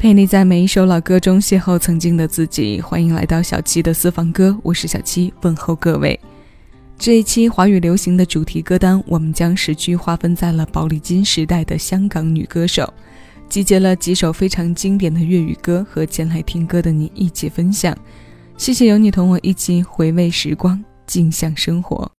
陪你在每一首老歌中邂逅曾经的自己。欢迎来到小七的私房歌，我是小七，问候各位。这一期华语流行的主题歌单，我们将时区划分在了宝丽金时代的香港女歌手，集结了几首非常经典的粤语歌和前来听歌的你一起分享。谢谢有你同我一起回味时光，静享生活。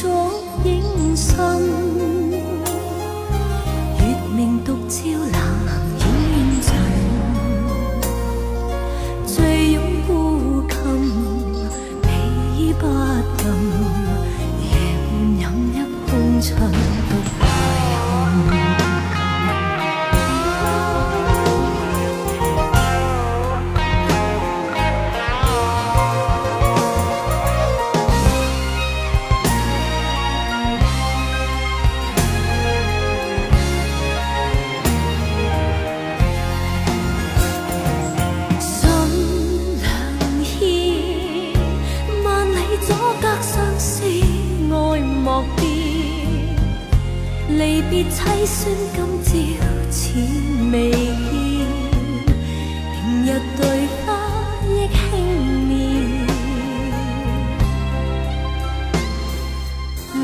烛影深月明独照冷凄酸今朝似未见，明日对花忆轻眠。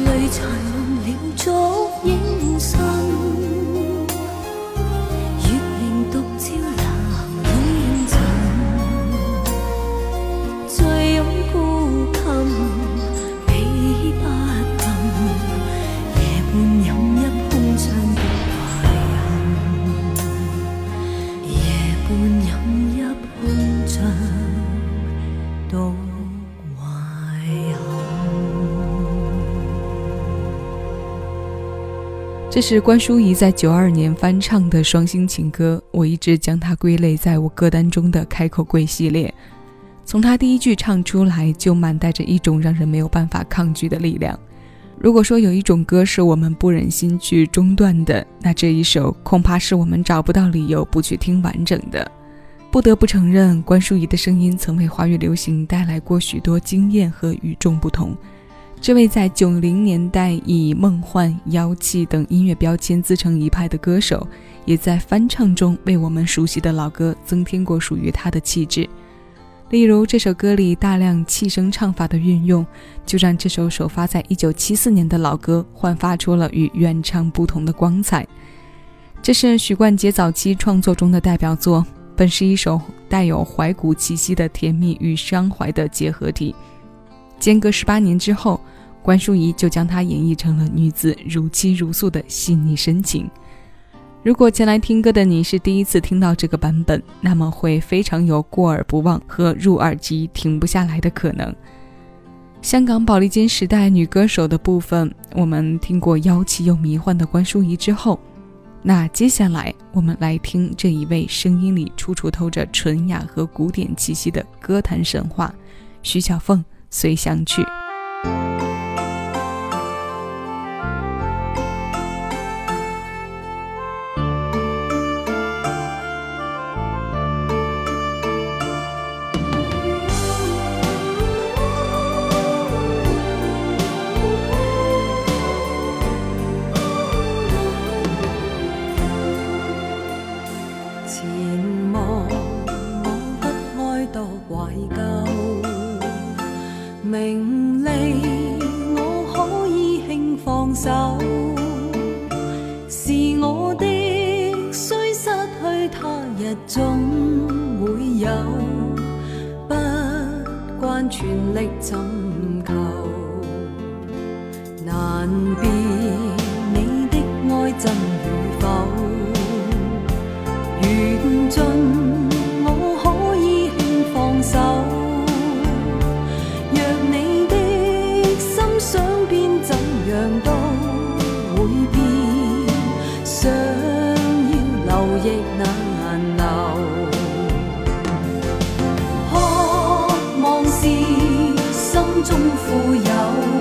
泪残了烛影深，月明独照冷烟尘，醉拥孤衾。这是关淑怡在九二年翻唱的双星情歌，我一直将它归类在我歌单中的开口跪系列。从她第一句唱出来，就满带着一种让人没有办法抗拒的力量。如果说有一种歌是我们不忍心去中断的，那这一首恐怕是我们找不到理由不去听完整的。不得不承认，关淑怡的声音曾为华语流行带来过许多惊艳和与众不同。这位在九零年代以梦幻、妖气等音乐标签自成一派的歌手，也在翻唱中为我们熟悉的老歌增添过属于他的气质。例如这首歌里大量气声唱法的运用，就让这首首发在一九七四年的老歌焕发出了与原唱不同的光彩。这是许冠杰早期创作中的代表作，本是一首带有怀古气息的甜蜜与伤怀的结合体。间隔十八年之后，关淑怡就将它演绎成了女子如泣如诉的细腻深情。如果前来听歌的你是第一次听到这个版本，那么会非常有过耳不忘和入耳机停不下来的可能。香港宝丽金时代女歌手的部分，我们听过妖气又迷幻的关淑怡之后，那接下来我们来听这一位声音里处处透着纯雅和古典气息的歌坛神话——徐小凤。随想曲。日总会有，不惯全力寻中富有，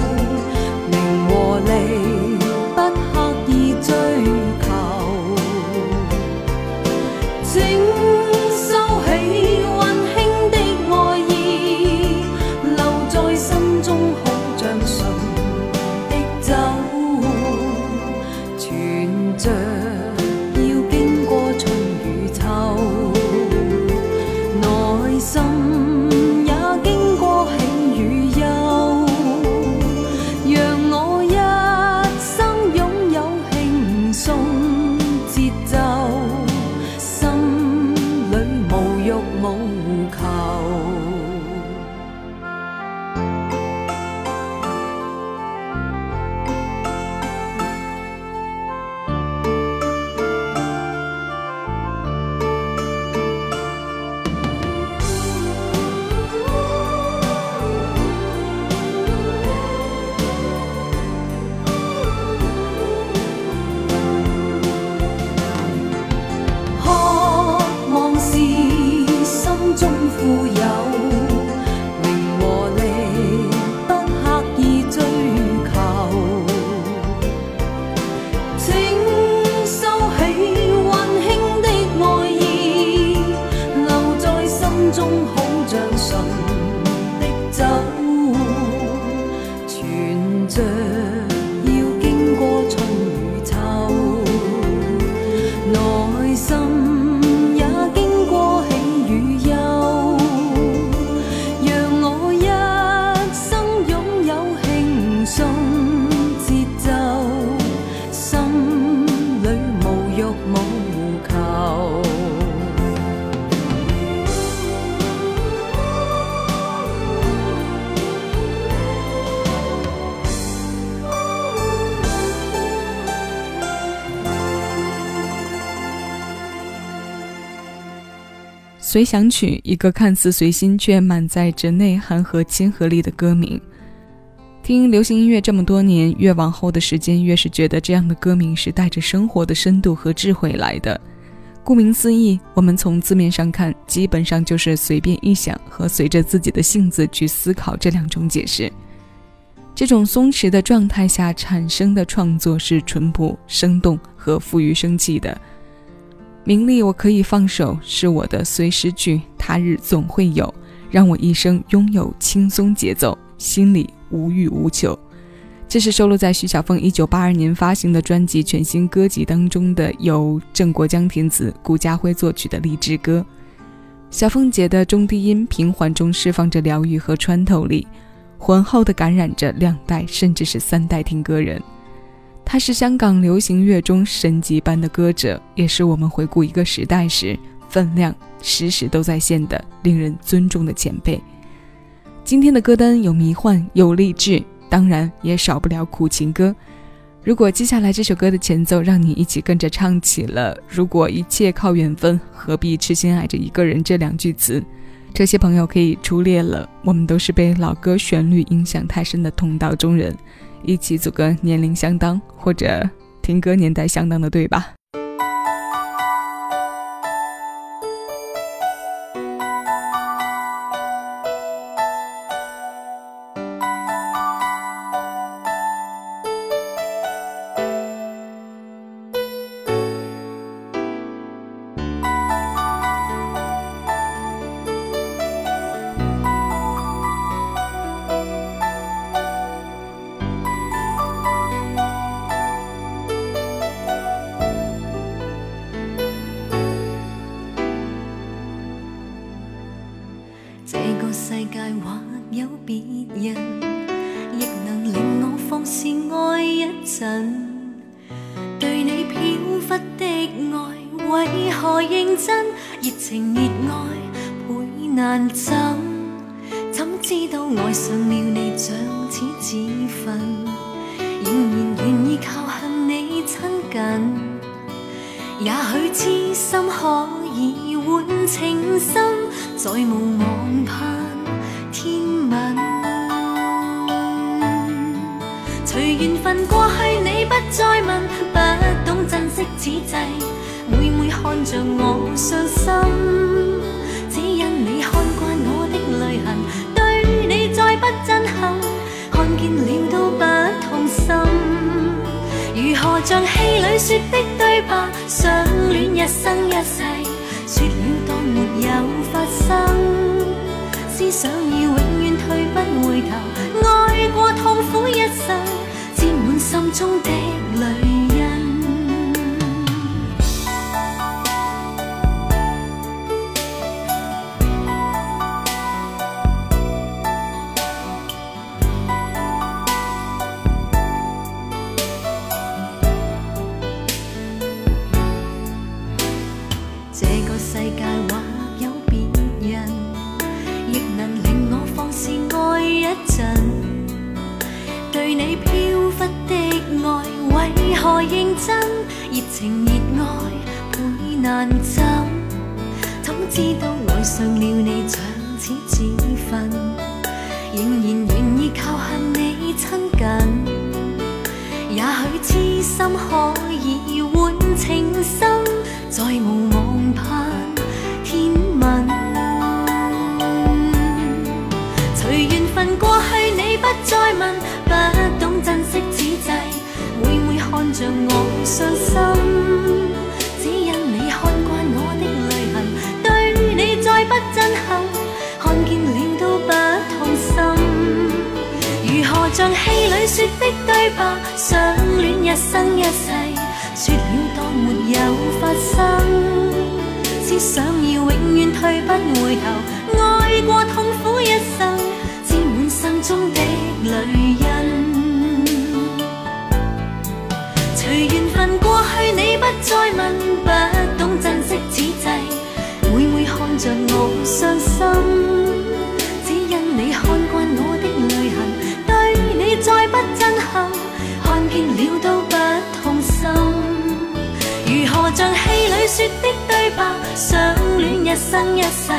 轻松节奏，心里无欲无求。随想曲，一个看似随心却满载着内涵和亲和力的歌名。听流行音乐这么多年，越往后的时间，越是觉得这样的歌名是带着生活的深度和智慧来的。顾名思义，我们从字面上看，基本上就是随便一想和随着自己的性子去思考这两种解释。这种松弛的状态下产生的创作是淳朴、生动和富于生气的。名利我可以放手，是我的随时句，他日总会有，让我一生拥有轻松节奏，心里无欲无求。这是收录在徐小凤1982年发行的专辑《全新歌集》当中的，由郑国江填词、顾嘉辉作曲的励志歌。小凤姐的中低音平缓中释放着疗愈和穿透力，浑厚地感染着两代甚至是三代听歌人。她是香港流行乐中神级般的歌者，也是我们回顾一个时代时分量时时都在线的令人尊重的前辈。今天的歌单有迷幻，有励志，当然也少不了苦情歌。如果接下来这首歌的前奏让你一起跟着唱起了“如果一切靠缘分，何必痴心爱着一个人”这两句词，这些朋友可以出列了。我们都是被老歌旋律影响太深的同道中人。一起组个年龄相当或者听歌年代相当的队吧。这个世界或有别人，亦能令我放肆爱一阵。对你飘忽的爱，为何认真？热情热爱倍难枕，怎知道爱上了你像似自焚，仍然愿意靠向你亲近。也许痴心可以换情深，再无望盼天吻。随缘分过去，你不再问，不懂珍惜此际，每每看着我伤心，只因你看惯我的泪痕，对你再不震撼，看见了都不痛心。如何像戏里说的对白，相恋一生一世，没有发生，思想已永远退不回头，爱过痛苦一生，沾满心中的泪。愿意靠恨你亲近，也许痴心可以换情深，再无望盼天吻。随缘分过去，你不再问，不懂珍惜此际，每每看着我伤心。像戏里说的对白，相恋一生一世，说了当没有发生。思想要永远退不回头，爱过痛苦一生，沾满心中的泪印。随缘分过去，你不再问，不懂珍惜此际，每每看着我伤心，看见了都不痛心。如何像戏里说的对白，相恋一生一世，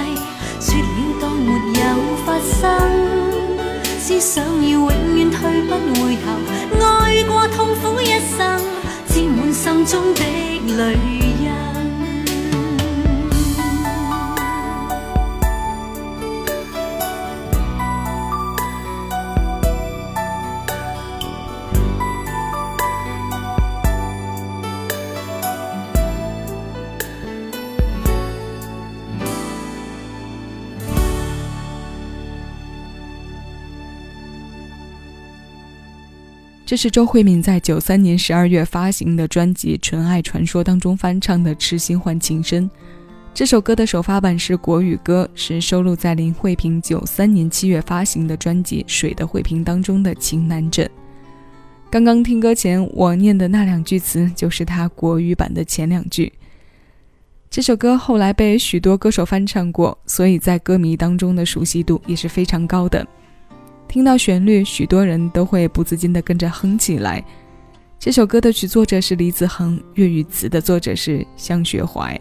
说了当没有发生。思想要永远退不回头，爱过痛苦一生，沾满心中的泪这是周慧敏在九三年十二月发行的专辑《纯爱传说》当中翻唱的《痴心换情深》。这首歌的首发版是国语歌，是收录在林慧萍九三年七月发行的专辑《水的慧萍》当中的《情难枕》。刚刚听歌前我念的那两句词，就是他国语版的前两句。这首歌后来被许多歌手翻唱过，所以在歌迷当中的熟悉度也是非常高的。听到旋律，许多人都会不自禁地跟着哼起来。这首歌的曲作者是李子恒，粤语词的作者是向雪怀。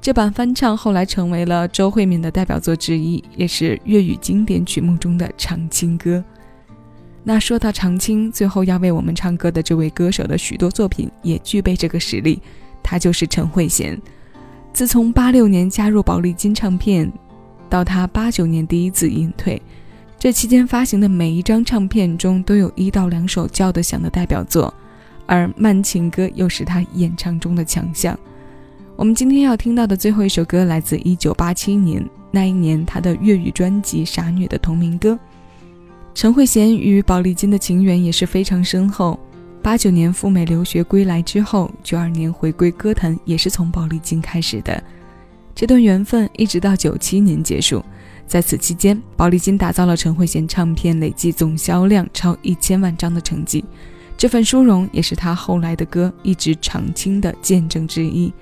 这版翻唱后来成为了周慧敏的代表作之一，也是粤语经典曲目中的长青歌。那说到长青，最后要为我们唱歌的这位歌手的许多作品也具备这个实力，他就是陈慧娴。自从八六年加入宝丽金唱片，到他八九年第一次隐退。这期间发行的每一张唱片中都有一到两首叫得响的代表作，而慢情歌又是他演唱中的强项。我们今天要听到的最后一首歌来自1987年，那一年他的粤语专辑《傻女》的同名歌。陈慧娴与宝丽金的情缘也是非常深厚。八九年赴美留学归来之后，九二年回归歌坛也是从宝丽金开始的。这段缘分一直到九七年结束。在此期间，宝丽金打造了陈慧娴唱片累计总销量超一千万张的成绩，这份殊荣也是她后来的歌一直常青的见证之一。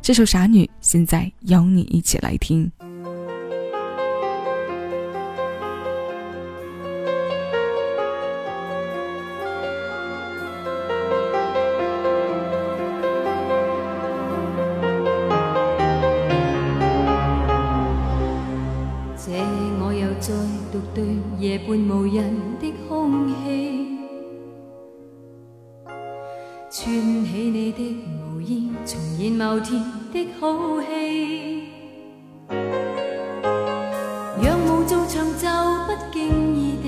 这首《傻女》，现在邀你一起来听。好戏。让无做长袖，不经意地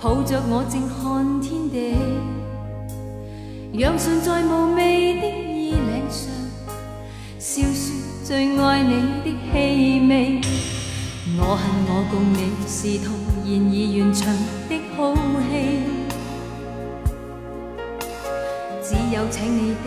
抱着我静看天地，让唇在无味的衣领上，笑说最爱你的气味。我恨我共你是同然而完场的好戏，只有请你的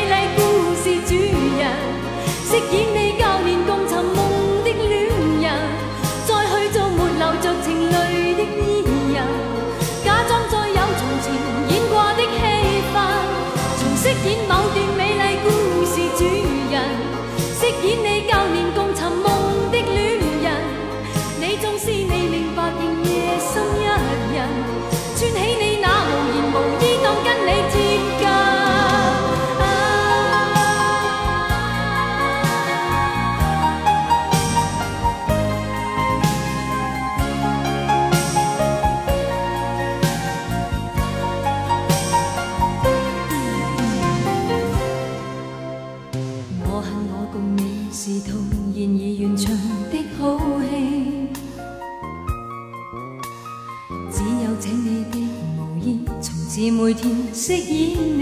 天色已晚。